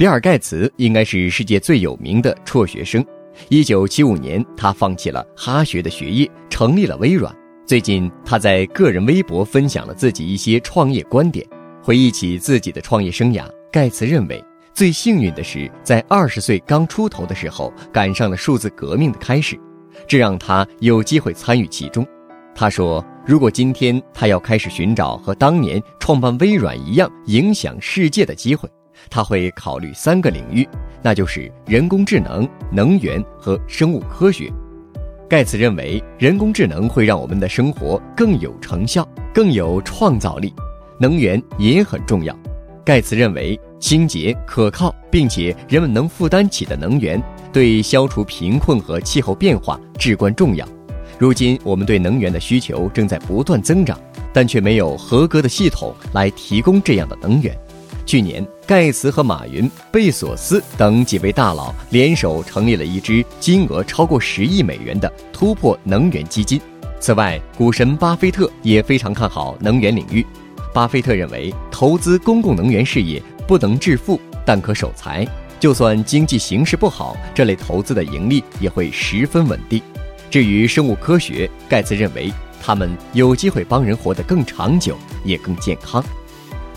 比尔·盖茨应该是世界最有名的辍学生。一九七五年，他放弃了哈学的学业，成立了微软。最近，他在个人微博分享了自己一些创业观点。回忆起自己的创业生涯，盖茨认为最幸运的是在二十岁刚出头的时候赶上了数字革命的开始，这让他有机会参与其中。他说：“如果今天他要开始寻找和当年创办微软一样影响世界的机会。”他会考虑三个领域，那就是人工智能、能源和生物科学。盖茨认为，人工智能会让我们的生活更有成效、更有创造力。能源也很重要。盖茨认为，清洁、可靠并且人们能负担起的能源，对消除贫困和气候变化至关重要。如今，我们对能源的需求正在不断增长，但却没有合格的系统来提供这样的能源。去年，盖茨和马云、贝索斯等几位大佬联手成立了一支金额超过十亿美元的突破能源基金。此外，股神巴菲特也非常看好能源领域。巴菲特认为，投资公共能源事业不能致富，但可守财。就算经济形势不好，这类投资的盈利也会十分稳定。至于生物科学，盖茨认为他们有机会帮人活得更长久，也更健康。